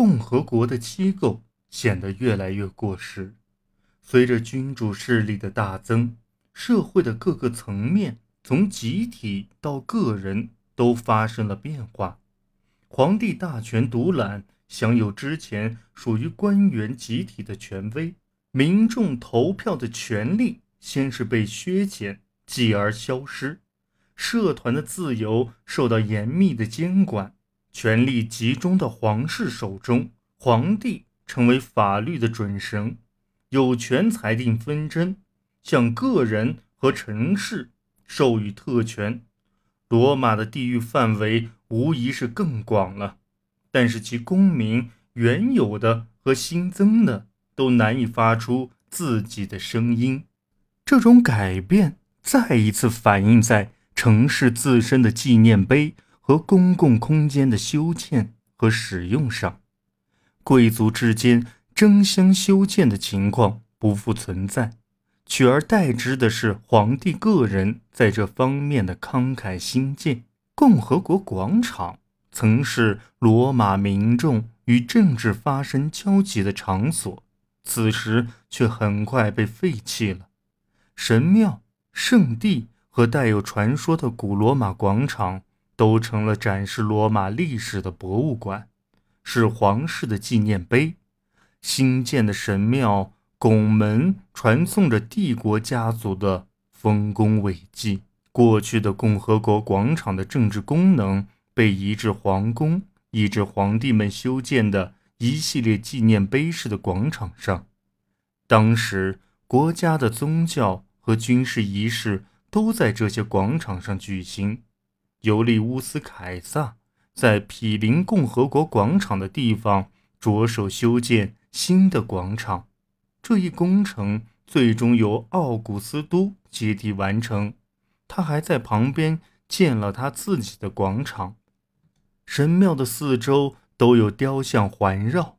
共和国的机构显得越来越过时。随着君主势力的大增，社会的各个层面，从集体到个人，都发生了变化。皇帝大权独揽，享有之前属于官员集体的权威；民众投票的权利先是被削减，继而消失；社团的自由受到严密的监管。权力集中到皇室手中，皇帝成为法律的准绳，有权裁定纷争，向个人和城市授予特权。罗马的地域范围无疑是更广了，但是其公民原有的和新增的都难以发出自己的声音。这种改变再一次反映在城市自身的纪念碑。和公共空间的修建和使用上，贵族之间争相修建的情况不复存在，取而代之的是皇帝个人在这方面的慷慨兴建。共和国广场曾是罗马民众与政治发生交集的场所，此时却很快被废弃了。神庙、圣地和带有传说的古罗马广场。都成了展示罗马历史的博物馆，是皇室的纪念碑。新建的神庙拱门传颂着帝国家族的丰功伟绩。过去的共和国广场的政治功能被移至皇宫，移至皇帝们修建的一系列纪念碑式的广场上。当时，国家的宗教和军事仪式都在这些广场上举行。尤利乌斯·凯撒在毗邻共和国广场的地方着手修建新的广场，这一工程最终由奥古斯都接替完成。他还在旁边建了他自己的广场。神庙的四周都有雕像环绕。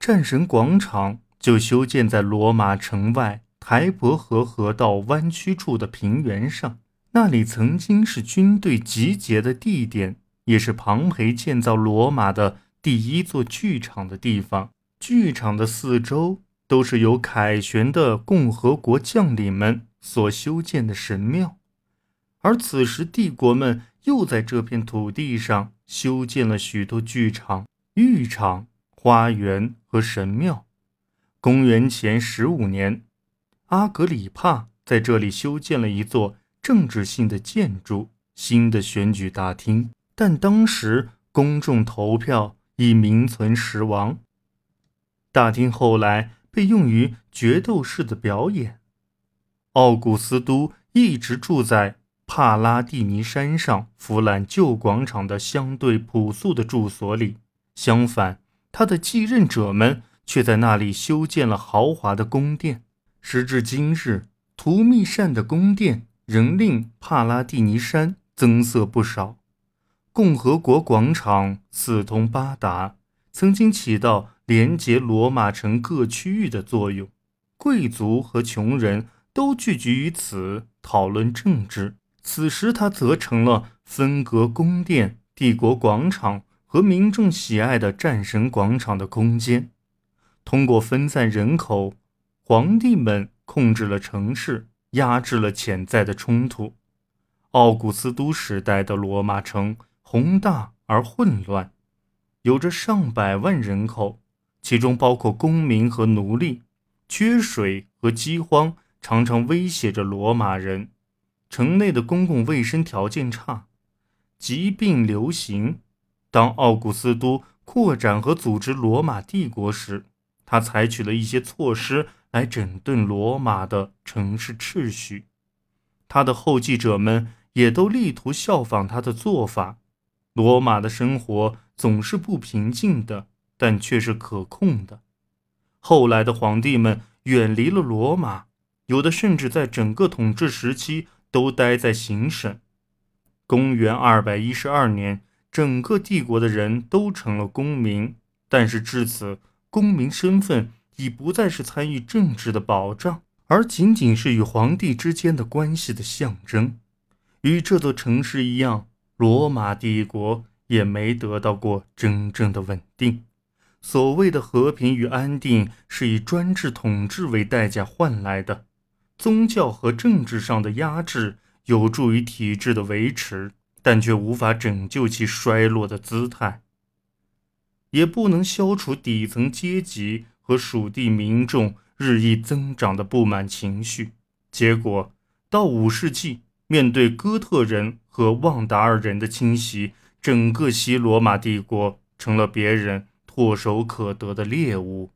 战神广场就修建在罗马城外台伯河河道弯曲处的平原上。那里曾经是军队集结的地点，也是庞培建造罗马的第一座剧场的地方。剧场的四周都是由凯旋的共和国将领们所修建的神庙，而此时帝国们又在这片土地上修建了许多剧场、浴场、花园和神庙。公元前十五年，阿格里帕在这里修建了一座。政治性的建筑，新的选举大厅，但当时公众投票已名存实亡。大厅后来被用于决斗式的表演。奥古斯都一直住在帕拉蒂尼山上弗兰旧广场的相对朴素的住所里，相反，他的继任者们却在那里修建了豪华的宫殿。时至今日，图密善的宫殿。仍令帕拉蒂尼山增色不少。共和国广场四通八达，曾经起到连接罗马城各区域的作用。贵族和穷人都聚集于此讨论政治。此时，它则成了分隔宫殿、帝国广场和民众喜爱的战神广场的空间。通过分散人口，皇帝们控制了城市。压制了潜在的冲突。奥古斯都时代的罗马城宏大而混乱，有着上百万人口，其中包括公民和奴隶。缺水和饥荒常常威胁着罗马人。城内的公共卫生条件差，疾病流行。当奥古斯都扩展和组织罗马帝国时，他采取了一些措施。来整顿罗马的城市秩序，他的后继者们也都力图效仿他的做法。罗马的生活总是不平静的，但却是可控的。后来的皇帝们远离了罗马，有的甚至在整个统治时期都待在行省。公元二百一十二年，整个帝国的人都成了公民，但是至此，公民身份。已不再是参与政治的保障，而仅仅是与皇帝之间的关系的象征。与这座城市一样，罗马帝国也没得到过真正的稳定。所谓的和平与安定是以专制统治为代价换来的，宗教和政治上的压制有助于体制的维持，但却无法拯救其衰落的姿态，也不能消除底层阶级和属地民众日益增长的不满情绪。结果，到五世纪，面对哥特人和旺达尔人的侵袭，整个西罗马帝国成了别人唾手可得的猎物。